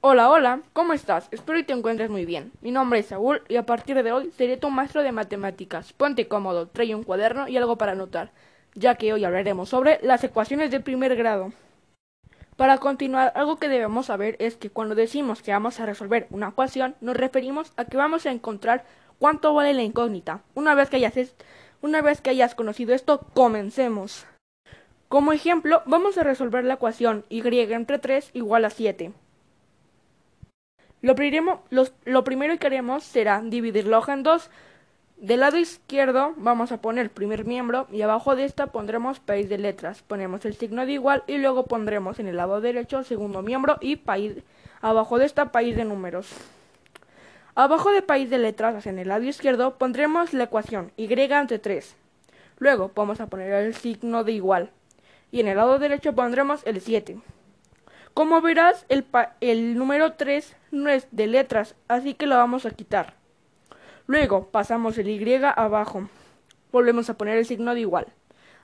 Hola, hola, ¿cómo estás? Espero que te encuentres muy bien. Mi nombre es Saúl y a partir de hoy seré tu maestro de matemáticas. Ponte cómodo, trae un cuaderno y algo para anotar, ya que hoy hablaremos sobre las ecuaciones de primer grado. Para continuar, algo que debemos saber es que cuando decimos que vamos a resolver una ecuación, nos referimos a que vamos a encontrar cuánto vale la incógnita. Una vez que hayas, una vez que hayas conocido esto, comencemos. Como ejemplo, vamos a resolver la ecuación y entre 3 igual a 7. Lo, lo primero que haremos será dividir la hoja en dos. Del lado izquierdo vamos a poner primer miembro y abajo de esta pondremos país de letras. Ponemos el signo de igual y luego pondremos en el lado derecho segundo miembro y país, abajo de esta país de números. Abajo de país de letras, en el lado izquierdo, pondremos la ecuación y entre 3. Luego vamos a poner el signo de igual y en el lado derecho pondremos el 7. Como verás, el, número 3 no es de letras, así que lo vamos a quitar. Luego pasamos el Y abajo. Volvemos a poner el signo de igual.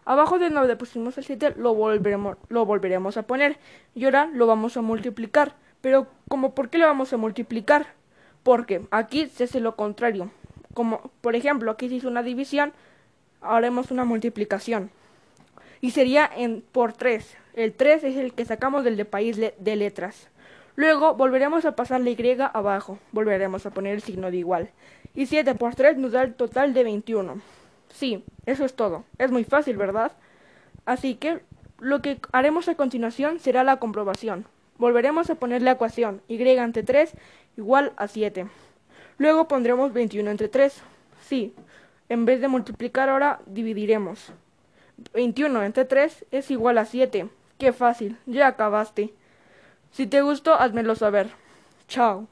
Abajo de donde pusimos el 7 lo volveremos, lo volveremos a poner. Y ahora lo vamos a multiplicar. Pero, como ¿por qué lo vamos a multiplicar? Porque aquí se hace lo contrario. Como, por ejemplo, aquí se hizo una división, haremos una multiplicación y sería en por 3. El 3 es el que sacamos del de país de letras. Luego volveremos a pasar la Y abajo, volveremos a poner el signo de igual. Y 7 por 3 nos da el total de 21. Sí, eso es todo. Es muy fácil, ¿verdad? Así que lo que haremos a continuación será la comprobación. Volveremos a poner la ecuación y entre 3 igual a 7. Luego pondremos 21 entre 3. Sí, en vez de multiplicar ahora dividiremos. 21 entre 3 es igual a 7. Qué fácil, ya acabaste. Si te gustó, házmelo saber. Chao.